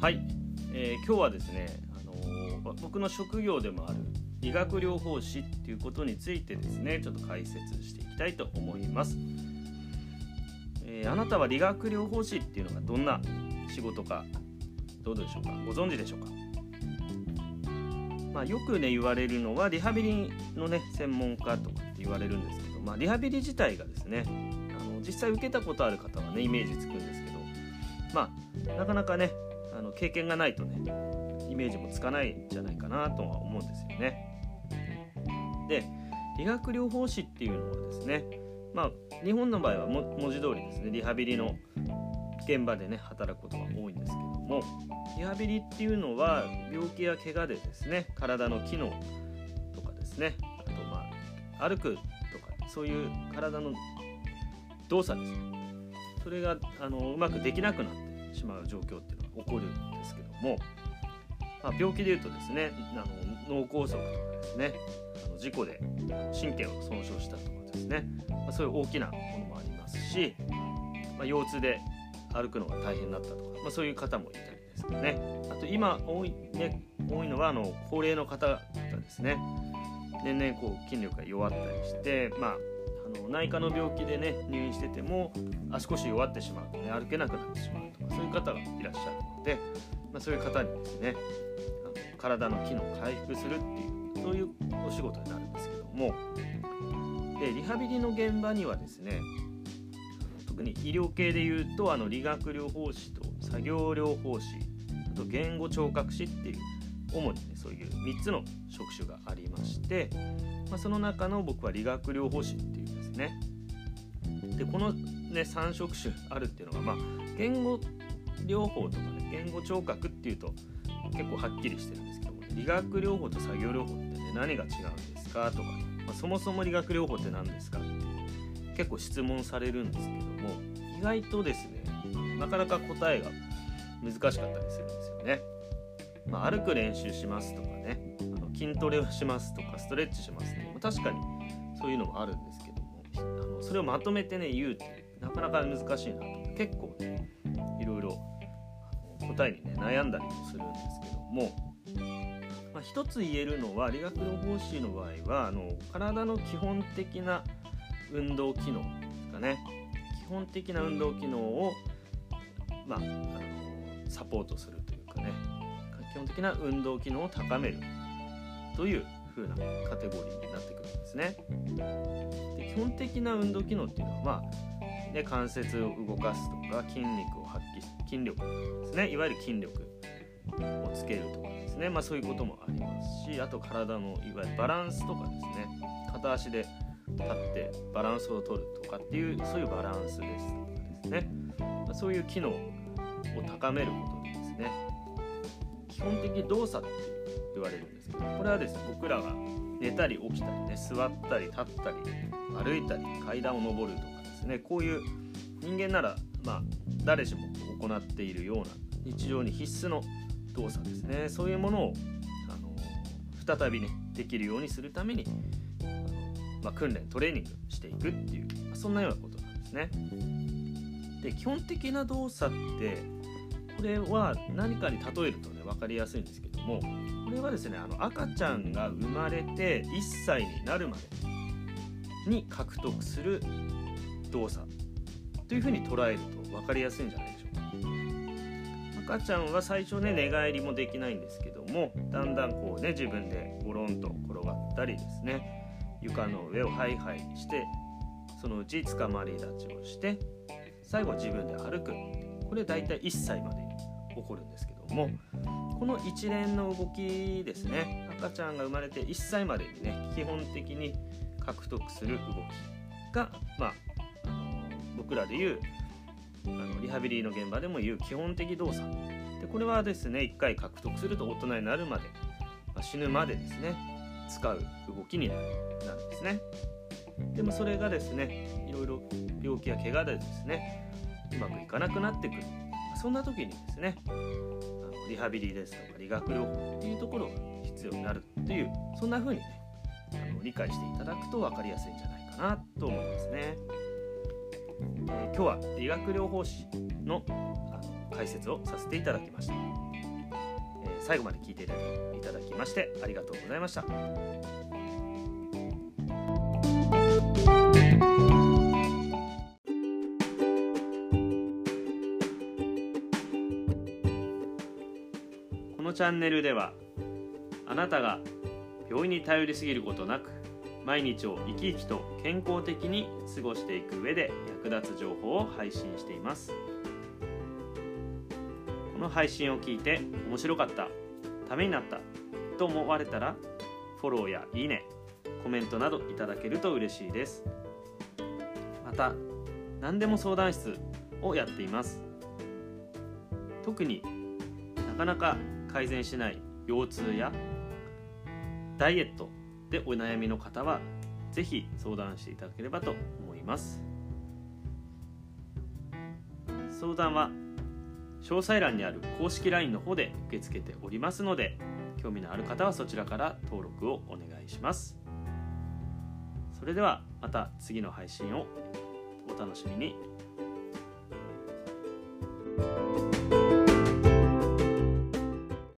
はい、えー、今日はですね、あのー、僕の職業でもある理学療法士っていうことについてですねちょっと解説していきたいと思います、えー、あなたは理学療法士っていうのがどんな仕事かどうでしょうか？ご存知でしょうか？まあ、よくね言われるのはリハビリのね専門家とかって言われるんですけど、まあ、リハビリ自体がですねあの実際受けたことある方はねイメージつくんですけどまあなかなかねあの経験がないとねイメージもつかないんじゃないかなとは思うんですよね。で理学療法士っていうのはですねまあ日本の場合は文字通りですねリハビリの現場でね働くことが多いんですけどもリハビリっていうのは病気や怪我でですね体の機能とかですねあとまあ歩くとかそういう体の動作ですねそれがあのうまくできなくなってしまう状況って起こるんですけども、まあ、病気でいうとですねあの脳梗塞とかですねあの事故で神経を損傷したとかですね、まあ、そういう大きなものもありますし、まあ、腰痛で歩くのが大変だったとか、まあ、そういう方もいたりですね。あと今多い,、ね、多いのはあの高齢の方々ですね。年々こう筋力が弱ったりして、まあ、の内科の病気でね入院してても足腰弱ってしまうとね歩けなくなってしまうそういう方がいらっしゃるので、まあ、そういう方にですねあの体の機能を回復するっていうそういうお仕事になるんですけどもでリハビリの現場にはですね特に医療系でいうとあの理学療法士と作業療法士あと言語聴覚士っていう主にねそういう3つの職種がありまして、まあ、その中の僕は理学療法士っていうんですね。でこのね3職種あるっていうのがまあ言語療法とかね言語聴覚っていうと結構はっきりしてるんですけども、理学療法と作業療法ってね何が違うんですかとか、ね、まあ、そもそも理学療法って何ですかって結構質問されるんですけども意外とですねなかなか答えが難しかったりするんですよね。まあ、歩く練習しますとかねあの筋トレをしますとかストレッチしますね確かにそういうのもあるんですけどもあのそれをまとめてね言うってなかなか難しいなと結構ねいろいろ答えにね悩んだりもするんですけども、まあ、一つ言えるのは理学療法士の場合はあの体の基本的な運動機能ですかね基本的な運動機能を、まあ、あのサポートするというかね基本的な運動機能を高めるという風なカテゴリーになってくるんですね。で基本的な運動機能っていうのは、まあね、関節を動かすとか筋肉を発揮筋力ですね。いわゆる筋力をつけるとかですね、まあ、そういうこともありますしあと体のいわゆるバランスとかですね。片足で立ってバランスを取るとかっていうそういうバランスですとかですね、まあ、そういう機能を高めることでですね。基本的に動作って言われるんですけどこれはですね僕らが寝たり起きたりね座ったり立ったり歩いたり階段を上るとかですねこういう人間ならまあ誰しも行っているような日常に必須の動作ですねそういうものをあの再びねできるようにするためにまあ、訓練トレーニングしていくっていう、まあ、そんなようなことなんですね。で基本的な動作ってこれは何かに例えるとね分かりやすいんですけどもこれはですねあの赤ちゃんが生まれて1歳になるまでに獲得する動作というふうに捉えると分かりやすいんじゃないでしょうか。赤ちゃんは最初ね寝返りもできないんですけどもだんだんこうね自分でゴロンと転がったりですね床の上をハイハイしてそのうち捕まり立ちをして最後自分で歩くこれ大体1歳までに起こるんですけどもこの一連の動きですね赤ちゃんが生まれて1歳までにね基本的に獲得する動きが、まあ、僕らでいうあのリハビリの現場でもいう基本的動作。でこれはですね1回獲得すると大人になるまで、まあ、死ぬまでですね使う動きになるんですね。でもそれがですねいろいろ病気や怪我でですねうまくいかなくなってくる。そんな時にですねあのリハビリですとか理学療法っていうところが必要になるというそんな風にねあの理解していただくと分かりやすいんじゃないかなと思いますね、えー、今日は理学療法士のあの解説をさせていただきました。最後まで聞いていただきましてありがとうございました。このチャンネルではあなたが病院に頼りすぎることなく毎日を生き生きと健康的に過ごしていく上で役立つ情報を配信しています。この配信を聞いて面白かったためになったと思われたらフォローやいいねコメントなどいただけると嬉しいです。また何でも相談室をやっています。特になかなか改善しない腰痛やダイエットでお悩みの方は是非相談していただければと思います。相談は詳細欄にある公式 LINE の方で受け付けておりますので興味のある方はそちらから登録をお願いします。それではまた次の配信をお楽しみに。